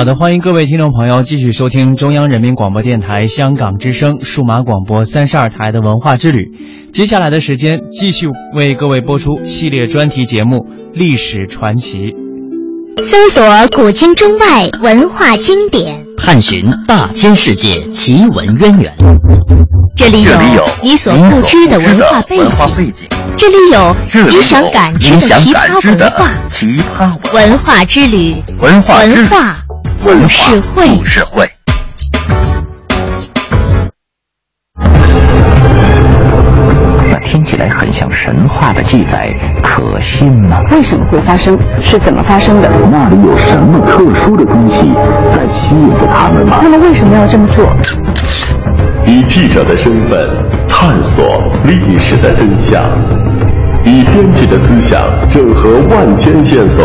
好的，欢迎各位听众朋友继续收听中央人民广播电台香港之声数码广播三十二台的文化之旅。接下来的时间，继续为各位播出系列专题节目《历史传奇》，搜索古今中外文化经典，探寻大千世界奇闻渊源。这里有你所不知的文化背景，这里有你想感知的奇葩文化。奇葩文化之旅，文化文化。故事会，故事会。那听起来很像神话的记载，可信吗？为什么会发生？是怎么发生的？那里有什么特殊的东西在吸引着他们吗？他们为什么要这么做？以记者的身份探索历史的真相，以编辑的思想整合万千线索。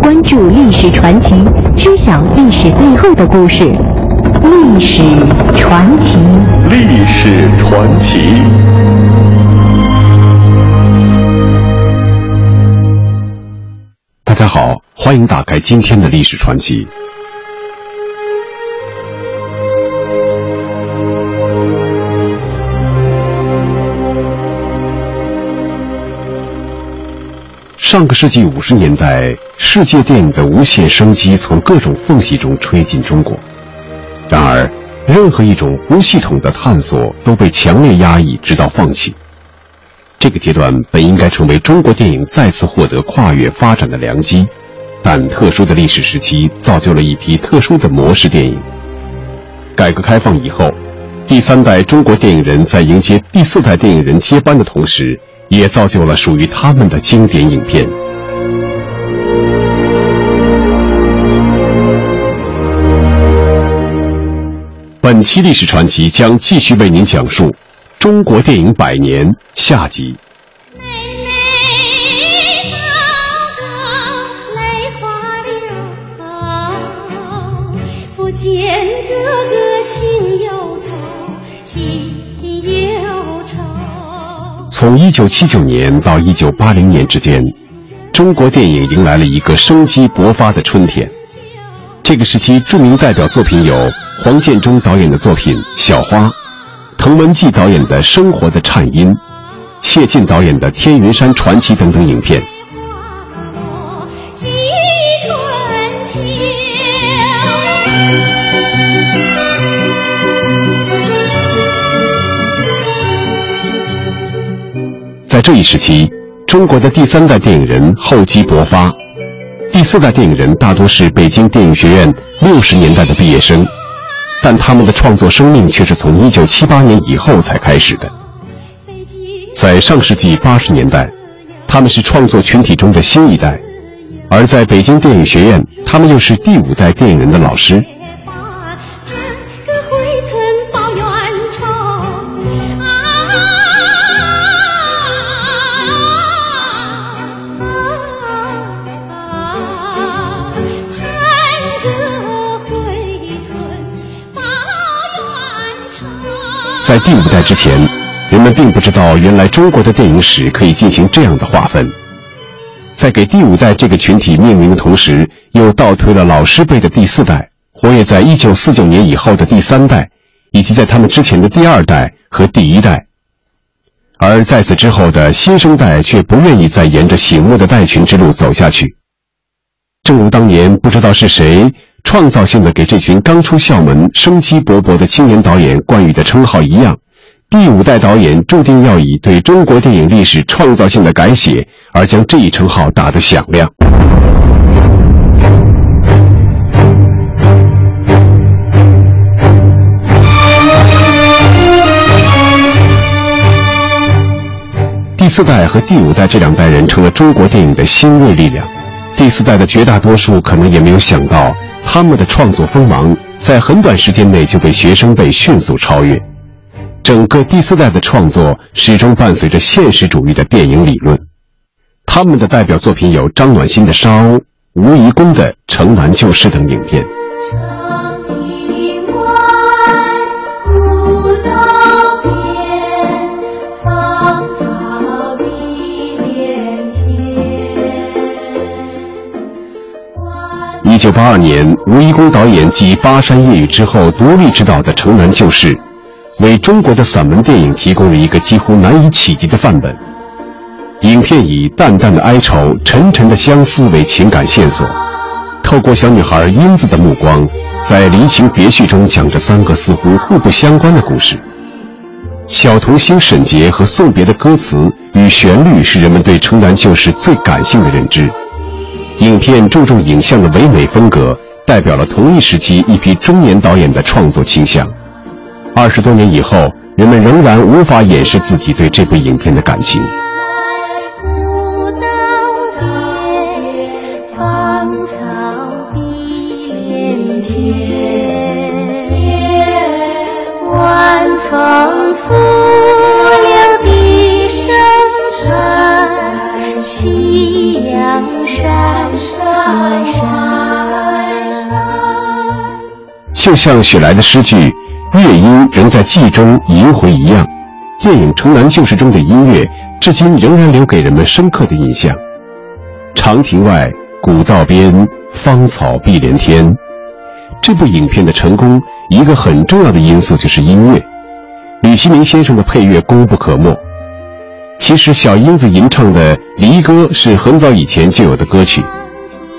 关注历史传奇，知晓历史背后的故事。历史传奇，历史传奇。大家好，欢迎打开今天的历史传奇。上个世纪五十年代，世界电影的无限生机从各种缝隙中吹进中国。然而，任何一种无系统的探索都被强烈压抑，直到放弃。这个阶段本应该成为中国电影再次获得跨越发展的良机，但特殊的历史时期造就了一批特殊的模式电影。改革开放以后，第三代中国电影人在迎接第四代电影人接班的同时。也造就了属于他们的经典影片。本期历史传奇将继续为您讲述中国电影百年下集。从一九七九年到一九八零年之间，中国电影迎来了一个生机勃发的春天。这个时期著名代表作品有黄建中导演的作品《小花》，滕文骥导演的《生活的颤音》，谢晋导演的《天云山传奇》等等影片。在这一时期，中国的第三代电影人厚积薄发，第四代电影人大多是北京电影学院六十年代的毕业生，但他们的创作生命却是从一九七八年以后才开始的。在上世纪八十年代，他们是创作群体中的新一代；而在北京电影学院，他们又是第五代电影人的老师。在第五代之前，人们并不知道原来中国的电影史可以进行这样的划分。在给第五代这个群体命名的同时，又倒推了老师辈的第四代，活跃在一九四九年以后的第三代，以及在他们之前的第二代和第一代。而在此之后的新生代却不愿意再沿着醒目的代群之路走下去。正如当年不知道是谁创造性的给这群刚出校门、生机勃勃的青年导演冠以的称号一样，第五代导演注定要以对中国电影历史创造性的改写而将这一称号打得响亮。第四代和第五代这两代人成了中国电影的新锐力量。第四代的绝大多数可能也没有想到，他们的创作锋芒在很短时间内就被学生辈迅速超越。整个第四代的创作始终伴随着现实主义的电影理论。他们的代表作品有张暖心的《沙鸥》、吴贻弓的《城南旧事》等影片。一九八二年，吴贻弓导演继《巴山夜雨》之后独立执导的《城南旧事》，为中国的散文电影提供了一个几乎难以企及的范本。影片以淡淡的哀愁、沉沉的相思为情感线索，透过小女孩英子的目光，在离情别绪中讲着三个似乎互不相关的故事。小童星沈洁和送别的歌词与旋律，是人们对《城南旧事》最感性的认知。影片注重影像的唯美风格，代表了同一时期一批中年导演的创作倾向。二十多年以后，人们仍然无法掩饰自己对这部影片的感情。就像雪莱的诗句“乐音仍在记忆中萦回”一样，电影《城南旧事》中的音乐至今仍然留给人们深刻的印象。长亭外，古道边，芳草碧连天。这部影片的成功，一个很重要的因素就是音乐。李希明先生的配乐功不可没。其实，小英子吟唱的《离歌》是很早以前就有的歌曲，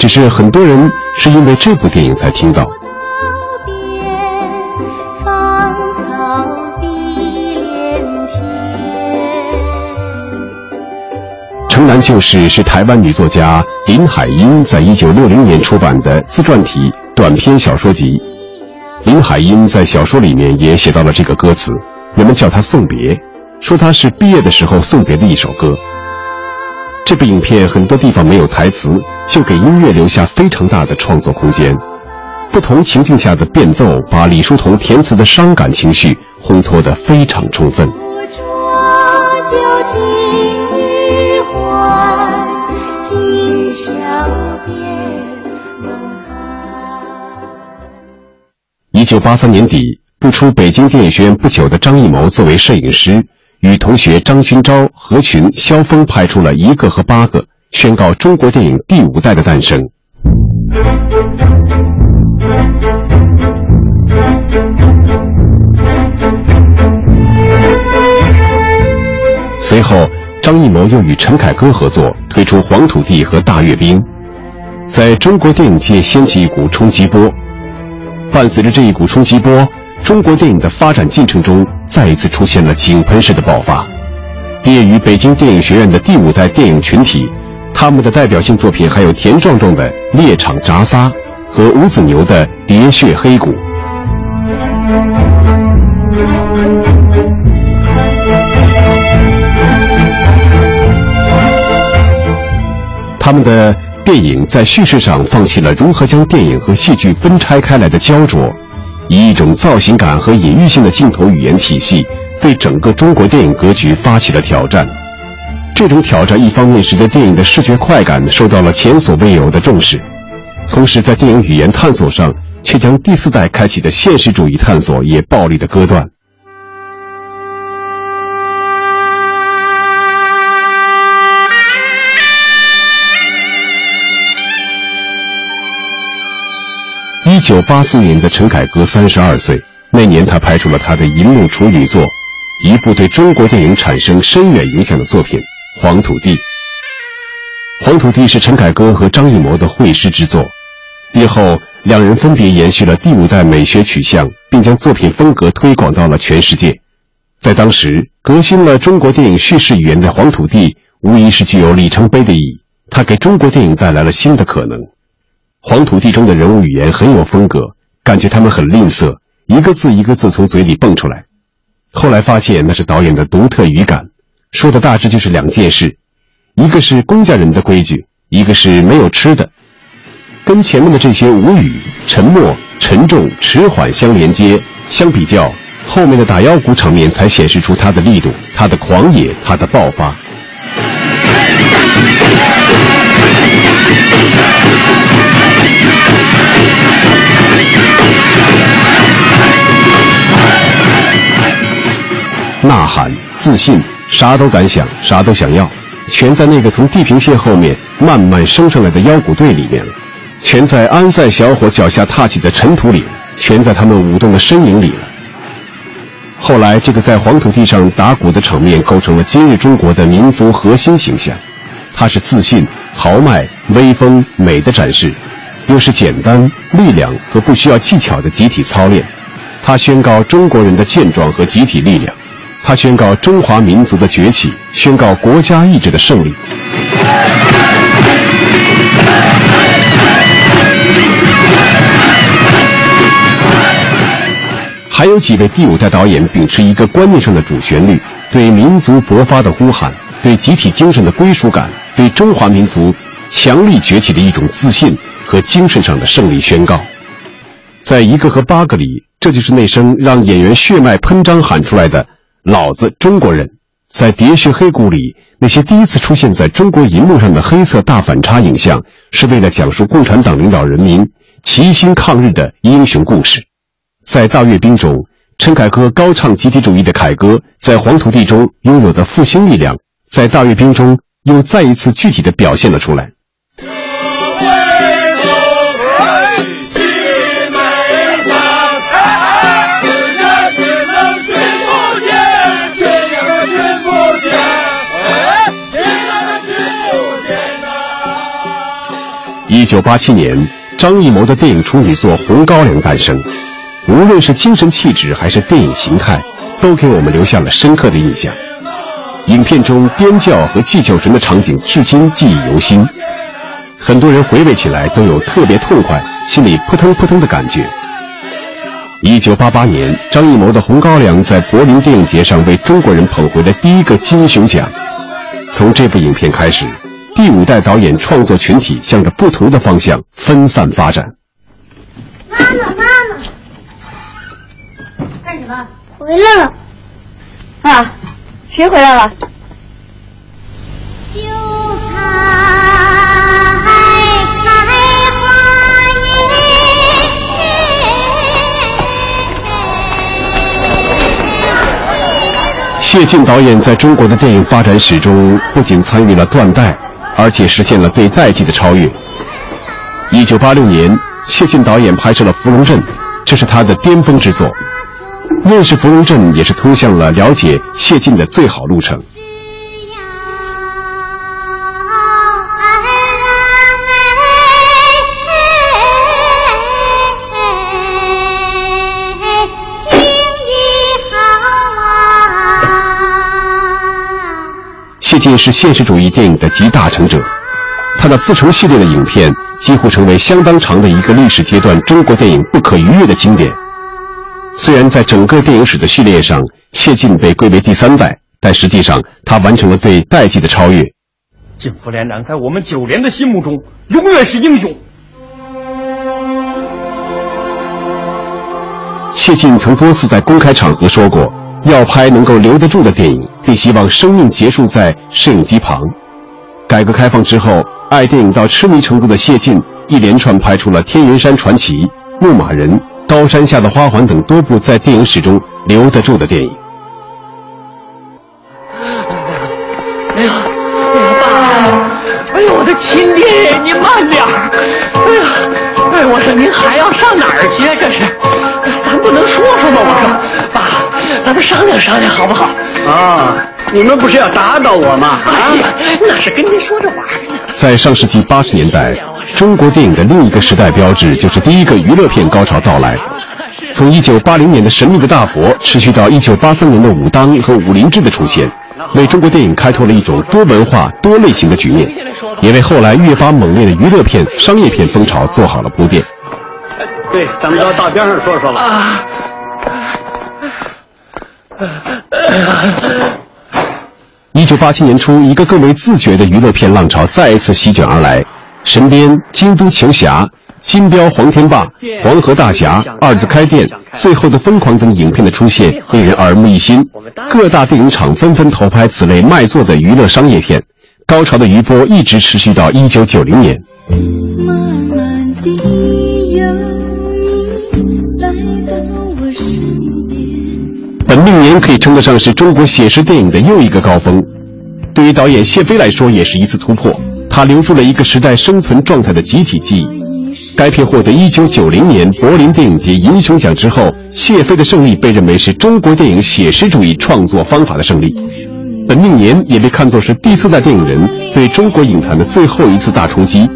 只是很多人是因为这部电影才听到。《城南旧事》是台湾女作家林海音在一九六零年出版的自传体短篇小说集。林海音在小说里面也写到了这个歌词，人们叫它《送别》，说它是毕业的时候送别的一首歌。这部影片很多地方没有台词，就给音乐留下非常大的创作空间。不同情境下的变奏，把李叔同填词的伤感情绪烘托得非常充分。一九八三年底，不出北京电影学院不久的张艺谋作为摄影师，与同学张勋钊、何群、萧峰拍出了一个和八个，宣告中国电影第五代的诞生。随后，张艺谋又与陈凯歌合作，推出《黄土地》和《大阅兵》，在中国电影界掀起一股冲击波。伴随着这一股冲击波，中国电影的发展进程中再一次出现了井喷式的爆发。毕业于北京电影学院的第五代电影群体，他们的代表性作品还有田壮壮的《猎场铡撒》和吴子牛的《喋血黑谷》。他们的。电影在叙事上放弃了如何将电影和戏剧分拆开来的焦灼，以一种造型感和隐喻性的镜头语言体系，对整个中国电影格局发起了挑战。这种挑战一方面使得电影的视觉快感受到了前所未有的重视，同时在电影语言探索上，却将第四代开启的现实主义探索也暴力的割断。一九八四年的陈凯歌三十二岁，那年他拍出了他的银幕处女作，一部对中国电影产生深远影响的作品《黄土地》。《黄土地》是陈凯歌和张艺谋的会师之作，日后两人分别延续了第五代美学取向，并将作品风格推广到了全世界。在当时，革新了中国电影叙事语言的《黄土地》，无疑是具有里程碑的意义。它给中国电影带来了新的可能。《黄土地》中的人物语言很有风格，感觉他们很吝啬，一个字一个字从嘴里蹦出来。后来发现那是导演的独特语感，说的大致就是两件事。一个是公家人的规矩，一个是没有吃的，跟前面的这些无语、沉默、沉重、迟缓相连接，相比较，后面的打腰鼓场面才显示出他的力度、他的狂野、他的爆发。呐喊、自信，啥都敢想，啥都想要。全在那个从地平线后面慢慢升上来的腰鼓队里面了，全在安塞小伙脚下踏起的尘土里，全在他们舞动的身影里了。后来，这个在黄土地上打鼓的场面，构成了今日中国的民族核心形象。它是自信、豪迈、威风、美的展示，又是简单、力量和不需要技巧的集体操练。它宣告中国人的健壮和集体力量。他宣告中华民族的崛起，宣告国家意志的胜利。还有几位第五代导演秉持一个观念上的主旋律，对民族勃发的呼喊，对集体精神的归属感，对中华民族强力崛起的一种自信和精神上的胜利宣告。在一个和八个里，这就是那声让演员血脉喷张喊出来的。老子中国人，在《喋血黑谷》里，那些第一次出现在中国银幕上的黑色大反差影像，是为了讲述共产党领导人民齐心抗日的英雄故事。在《大阅兵》中，陈凯歌高唱集体主义的凯歌，在《黄土地》中拥有的复兴力量，在《大阅兵》中又再一次具体的表现了出来。一九八七年，张艺谋的电影处女作《红高粱》诞生。无论是精神气质还是电影形态，都给我们留下了深刻的印象。影片中颠叫和祭酒神的场景至今记忆犹新，很多人回味起来都有特别痛快、心里扑腾扑腾的感觉。一九八八年，张艺谋的《红高粱》在柏林电影节上为中国人捧回了第一个金熊奖。从这部影片开始。第五代导演创作群体向着不同的方向分散发展。妈妈，妈妈，干什么？回来了。啊，谁回来了？谢晋导演在中国的电影发展史中，不仅参与了断代。而且实现了对代际的超越。一九八六年，谢晋导演拍摄了《芙蓉镇》，这是他的巅峰之作。认识芙蓉镇，也是通向了了解谢晋的最好路程。谢晋是现实主义电影的集大成者，他的《自成》系列的影片几乎成为相当长的一个历史阶段中国电影不可逾越的经典。虽然在整个电影史的序列上，谢晋被归为第三代，但实际上他完成了对代际的超越。靳副连长在我们九连的心目中永远是英雄。谢晋曾多次在公开场合说过。要拍能够留得住的电影，并希望生命结束在摄影机旁。改革开放之后，爱电影到痴迷程度的谢晋，一连串拍出了《天云山传奇》《牧马人》《高山下的花环》等多部在电影史中留得住的电影。哎呀，哎呀，爸！哎呦，我的亲爹，你慢点儿！哎呀，哎，我说您还要上哪儿去啊？这是，咱不。能说说吗？我说，咱们商量商量好不好？啊，你们不是要打倒我吗？哎呀，那是跟您说着玩呢。在上世纪八十年代，中国电影的另一个时代标志就是第一个娱乐片高潮到来。从一九八零年的《神秘的大佛》持续到一九八三年的武当和武林志的出现，为中国电影开拓了一种多文化、多类型的局面，也为后来越发猛烈的娱乐片、商业片风潮做好了铺垫。对，咱们到大边上说说吧。啊。一九八七年初，一个更为自觉的娱乐片浪潮再一次席卷而来，《神鞭》《京都球侠》。金标黄天霸、黄河大侠、二字开店、最后的疯狂等影片的出现，令人耳目一新。各大电影厂纷纷投拍此类卖座的娱乐商业片，高潮的余波一直持续到一九九零年。本命年可以称得上是中国写实电影的又一个高峰，对于导演谢飞来说也是一次突破。他留住了一个时代生存状态的集体记忆。该片获得1990年柏林电影节银熊奖之后，谢飞的胜利被认为是中国电影写实主义创作方法的胜利。本命年也被看作是第四代电影人对中国影坛的最后一次大冲击。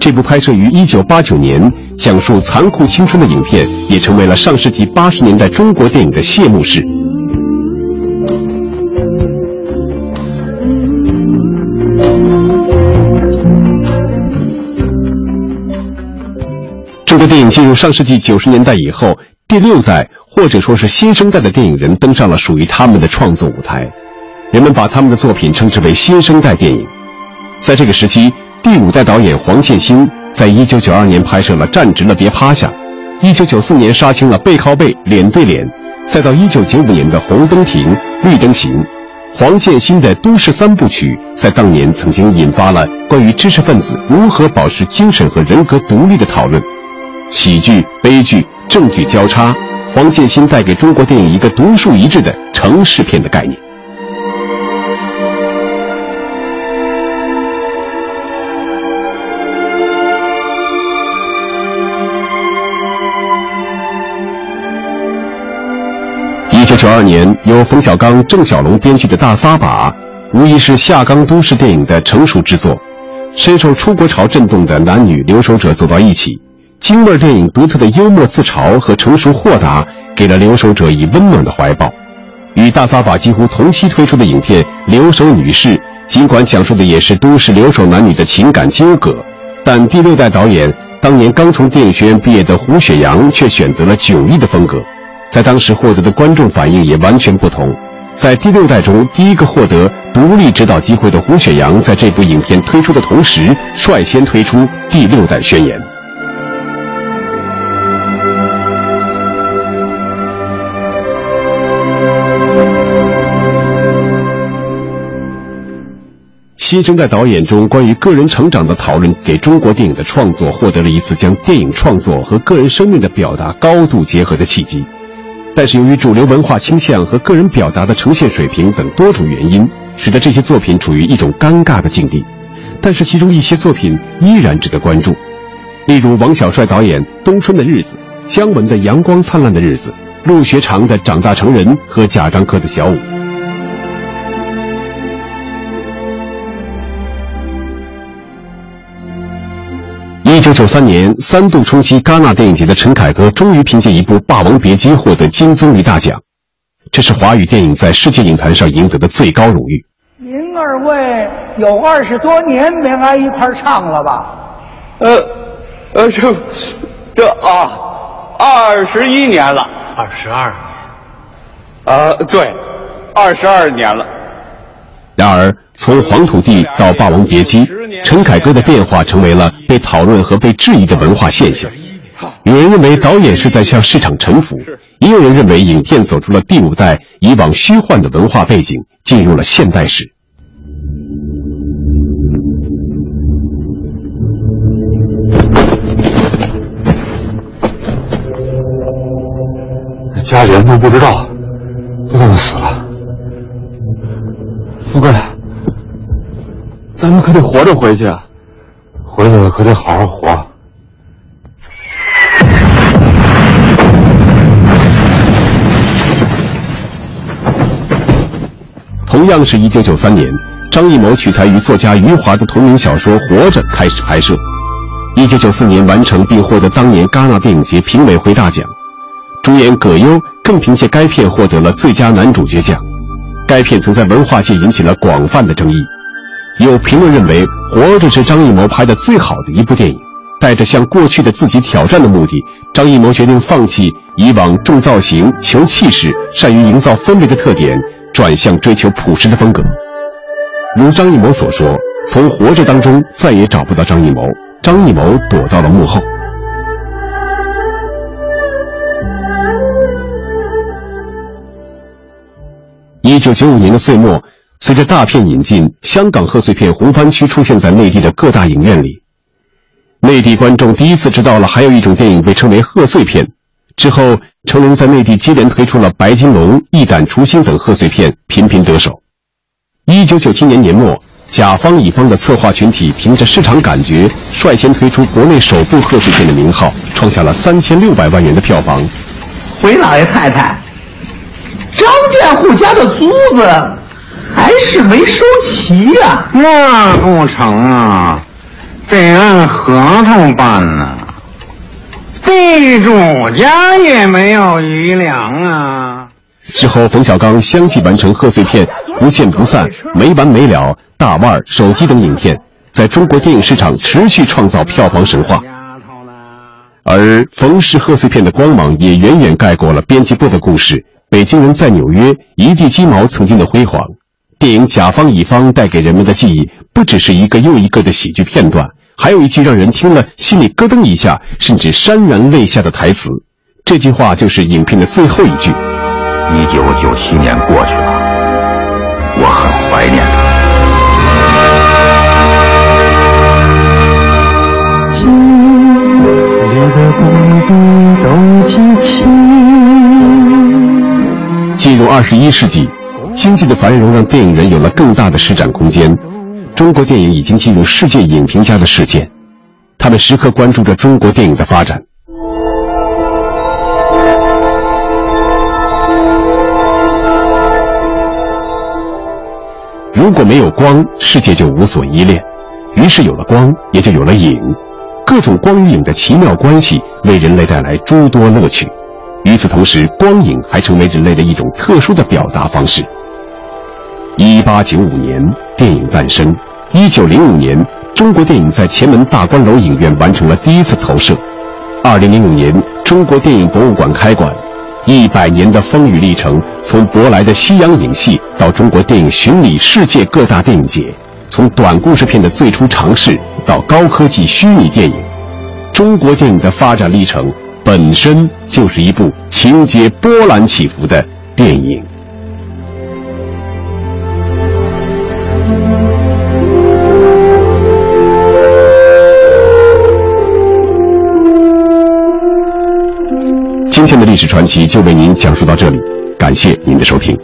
这部拍摄于1989年、讲述残酷青春的影片，也成为了上世纪80年代中国电影的谢幕式。中国电影进入上世纪九十年代以后，第六代或者说是新生代的电影人登上了属于他们的创作舞台，人们把他们的作品称之为新生代电影。在这个时期，第五代导演黄建新在一九九二年拍摄了《站直了别趴下》，一九九四年杀青了《背靠背脸对脸》，再到一九九五年的《红灯停绿灯行》，黄建新的都市三部曲在当年曾经引发了关于知识分子如何保持精神和人格独立的讨论。喜剧、悲剧、正剧交叉，黄建新带给中国电影一个独树一帜的城市片的概念。九二年，由冯小刚、郑晓龙编剧的大撒把，无疑是下岗都市电影的成熟之作。深受出国潮震动的男女留守者走到一起。京味电影独特的幽默自嘲和成熟豁达，给了留守者以温暖的怀抱。与大撒把几乎同期推出的影片《留守女士》，尽管讲述的也是都市留守男女的情感纠葛，但第六代导演当年刚从电影学院毕业的胡雪阳却选择了迥异的风格，在当时获得的观众反应也完全不同。在第六代中，第一个获得独立指导机会的胡雪阳，在这部影片推出的同时，率先推出第六代宣言。新生代导演中关于个人成长的讨论，给中国电影的创作获得了一次将电影创作和个人生命的表达高度结合的契机。但是，由于主流文化倾向和个人表达的呈现水平等多种原因，使得这些作品处于一种尴尬的境地。但是，其中一些作品依然值得关注，例如王小帅导演《冬春的日子》，姜文的《阳光灿烂的日子》，陆学长的《长大成人》和贾樟柯的《小五》。九九三年，三度冲击戛纳电影节的陈凯歌终于凭借一部《霸王别姬》获得金棕榈大奖，这是华语电影在世界影坛上赢得的最高荣誉。您二位有二十多年没挨一块唱了吧？呃，呃，这，这啊，二十一年了，二十二年，呃，对，二十二年了。然而，从黄土地到《霸王别姬》，陈凯歌的变化成为了被讨论和被质疑的文化现象。有人认为导演是在向市场臣服，也有人认为影片走出了第五代以往虚幻的文化背景，进入了现代史。家里人都不知道，都这么死了。富贵咱们可得活着回去啊。回去了可得好好活。同样是一九九三年张艺谋取材于作家余华的同名小说活着开始拍摄。一九九四年完成并获得当年戛纳电影节评委会大奖主演葛优更凭借该片获得了最佳男主角奖。该片曾在文化界引起了广泛的争议，有评论认为《活着》是张艺谋拍的最好的一部电影。带着向过去的自己挑战的目的，张艺谋决定放弃以往重造型、求气势、善于营造氛围的特点，转向追求朴实的风格。如张艺谋所说：“从《活着》当中再也找不到张艺谋。”张艺谋躲到了幕后。一九九五年的岁末，随着大片引进，香港贺岁片红番区出现在内地的各大影院里。内地观众第一次知道了还有一种电影被称为贺岁片。之后，成龙在内地接连推出了《白金龙》《一胆除心》等贺岁片，频频得手。一九九七年年末。甲方乙方的策划群体凭着市场感觉，率先推出国内首部贺岁片的名号，创下了三千六百万元的票房。回老爷太太，张佃户家的租子还是没收齐呀？那不成啊，得按合同办呢。地主家也没有余粮啊。之后，冯小刚相继完成贺岁片《不见不散》《没完没了》。大腕儿、手机等影片在中国电影市场持续创造票房神话，而冯氏贺岁片的光芒也远远盖过了编辑部的故事。北京人在纽约，一地鸡毛曾经的辉煌。电影甲方乙方带给人们的记忆，不只是一个又一个的喜剧片段，还有一句让人听了心里咯噔一下，甚至潸然泪下的台词。这句话就是影片的最后一句：“一九九七年过去了，我很怀念他。”进入二十一世纪，经济的繁荣让电影人有了更大的施展空间。中国电影已经进入世界影评家的世界，他们时刻关注着中国电影的发展。如果没有光，世界就无所依恋；于是有了光，也就有了影。各种光与影的奇妙关系，为人类带来诸多乐趣。与此同时，光影还成为人类的一种特殊的表达方式。一八九五年，电影诞生；一九零五年，中国电影在前门大观楼影院完成了第一次投射；二零零五年，中国电影博物馆开馆。一百年的风雨历程，从舶来的西洋影戏到中国电影巡礼世界各大电影节。从短故事片的最初尝试到高科技虚拟电影，中国电影的发展历程本身就是一部情节波澜起伏的电影。今天的历史传奇就为您讲述到这里，感谢您的收听。